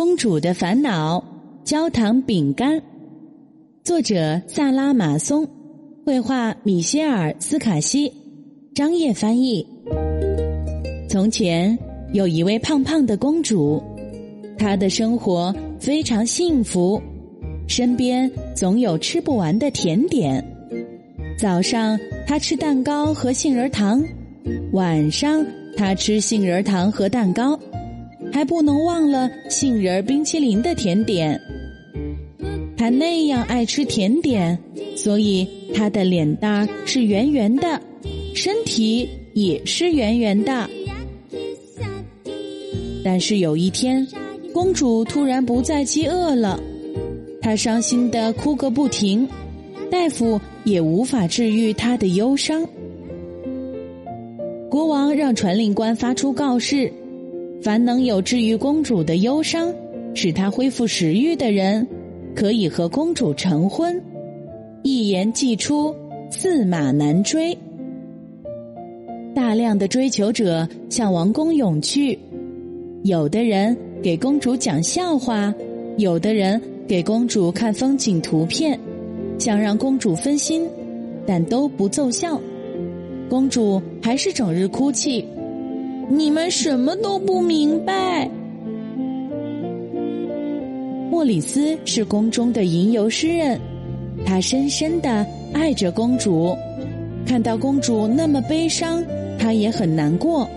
公主的烦恼，焦糖饼干，作者萨拉马松，绘画米歇尔斯卡西，张掖翻译。从前有一位胖胖的公主，她的生活非常幸福，身边总有吃不完的甜点。早上她吃蛋糕和杏仁糖，晚上她吃杏仁糖和蛋糕。还不能忘了杏仁冰淇淋的甜点。他那样爱吃甜点，所以他的脸蛋是圆圆的，身体也是圆圆的。但是有一天，公主突然不再饥饿了，她伤心的哭个不停，大夫也无法治愈她的忧伤。国王让传令官发出告示。凡能有治愈公主的忧伤，使她恢复食欲的人，可以和公主成婚。一言既出，驷马难追。大量的追求者向王宫涌去，有的人给公主讲笑话，有的人给公主看风景图片，想让公主分心，但都不奏效。公主还是整日哭泣。你们什么都不明白。莫里斯是宫中的吟游诗人，他深深的爱着公主。看到公主那么悲伤，他也很难过。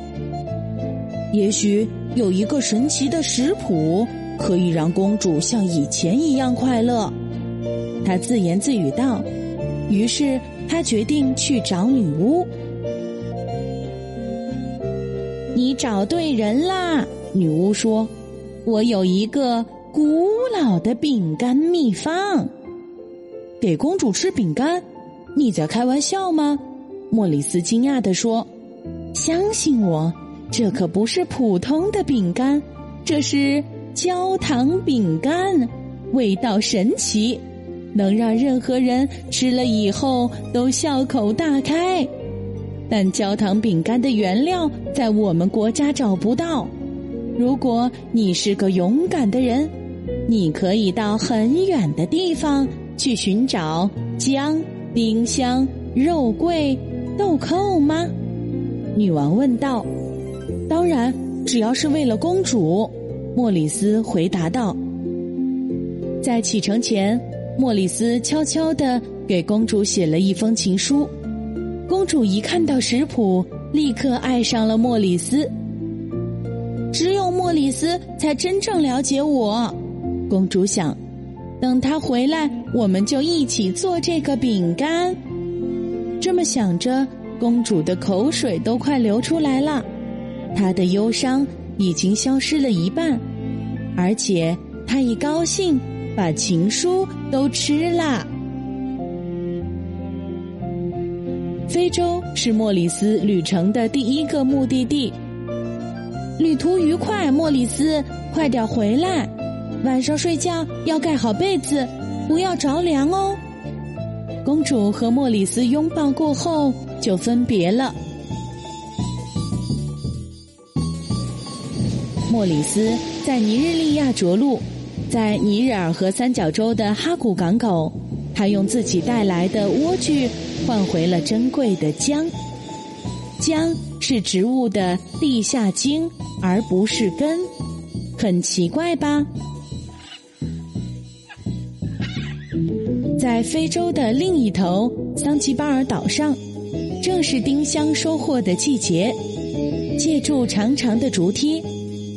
也许有一个神奇的食谱，可以让公主像以前一样快乐。他自言自语道。于是他决定去找女巫。你找对人啦！女巫说：“我有一个古老的饼干秘方，给公主吃饼干。你在开玩笑吗？”莫里斯惊讶地说：“相信我，这可不是普通的饼干，这是焦糖饼干，味道神奇，能让任何人吃了以后都笑口大开。”但焦糖饼干的原料在我们国家找不到。如果你是个勇敢的人，你可以到很远的地方去寻找姜、丁香、肉桂、豆蔻吗？女王问道。当然，只要是为了公主。莫里斯回答道。在启程前，莫里斯悄悄地给公主写了一封情书。公主一看到食谱，立刻爱上了莫里斯。只有莫里斯才真正了解我，公主想。等他回来，我们就一起做这个饼干。这么想着，公主的口水都快流出来了。她的忧伤已经消失了一半，而且她一高兴，把情书都吃了。非洲是莫里斯旅程的第一个目的地。旅途愉快，莫里斯，快点回来！晚上睡觉要盖好被子，不要着凉哦。公主和莫里斯拥抱过后就分别了。莫里斯在尼日利亚着陆，在尼日尔河三角洲的哈古港口，他用自己带来的莴苣。换回了珍贵的姜，姜是植物的地下茎，而不是根，很奇怪吧？在非洲的另一头，桑吉巴尔岛上，正是丁香收获的季节。借助长长的竹梯，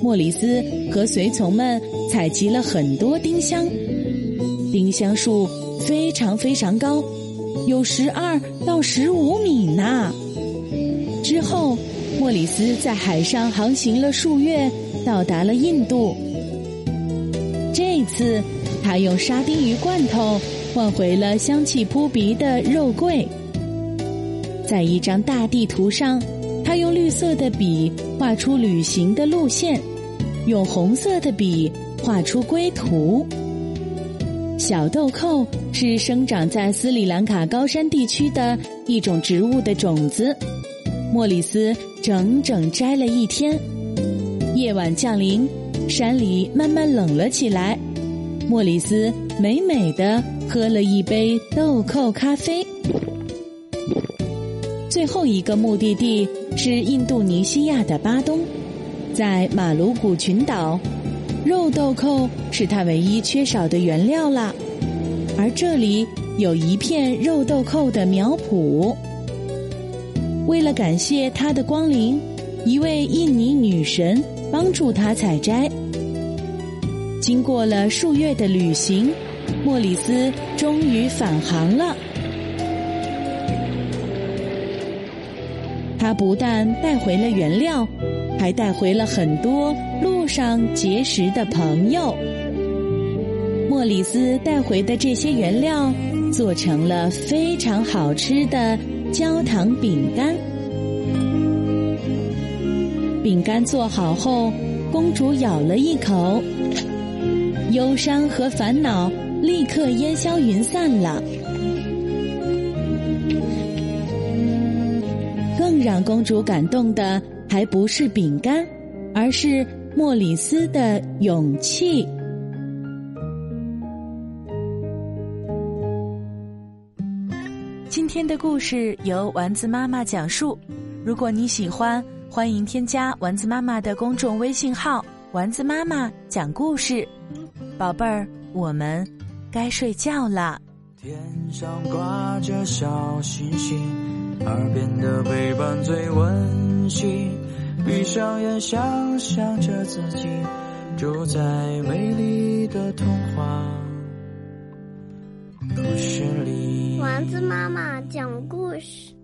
莫里斯和随从们采集了很多丁香。丁香树非常非常高。有十二到十五米呢。之后，莫里斯在海上航行了数月，到达了印度。这次，他用沙丁鱼罐头换回了香气扑鼻的肉桂。在一张大地图上，他用绿色的笔画出旅行的路线，用红色的笔画出归途。小豆蔻是生长在斯里兰卡高山地区的一种植物的种子。莫里斯整整摘了一天。夜晚降临。山里慢慢冷了起来，莫里斯美美的喝了一杯豆蔻咖啡。最后一个目的地是印度尼西亚的巴东，在马鲁古群岛，肉豆蔻是他唯一缺少的原料了。而这里有一片肉豆蔻的苗圃。为了感谢他的光临，一位印尼女神。帮助他采摘。经过了数月的旅行，莫里斯终于返航了。他不但带回了原料，还带回了很多上结识的朋友。莫里斯带回的这些原料做成了非常好吃的焦糖饼干。饼干做好后，公主咬了一口，忧伤和烦恼立刻烟消云散了。更让公主感动的还不是饼干，而是莫里斯的勇气。今天的故事由丸子妈妈讲述。如果你喜欢。欢迎添加丸子妈妈的公众微信号“丸子妈妈讲故事”，宝贝儿，我们该睡觉了。天上挂着小星星，耳边的陪伴最温馨。闭上眼，想象着自己住在美丽的童话故事里。丸子妈妈讲故事。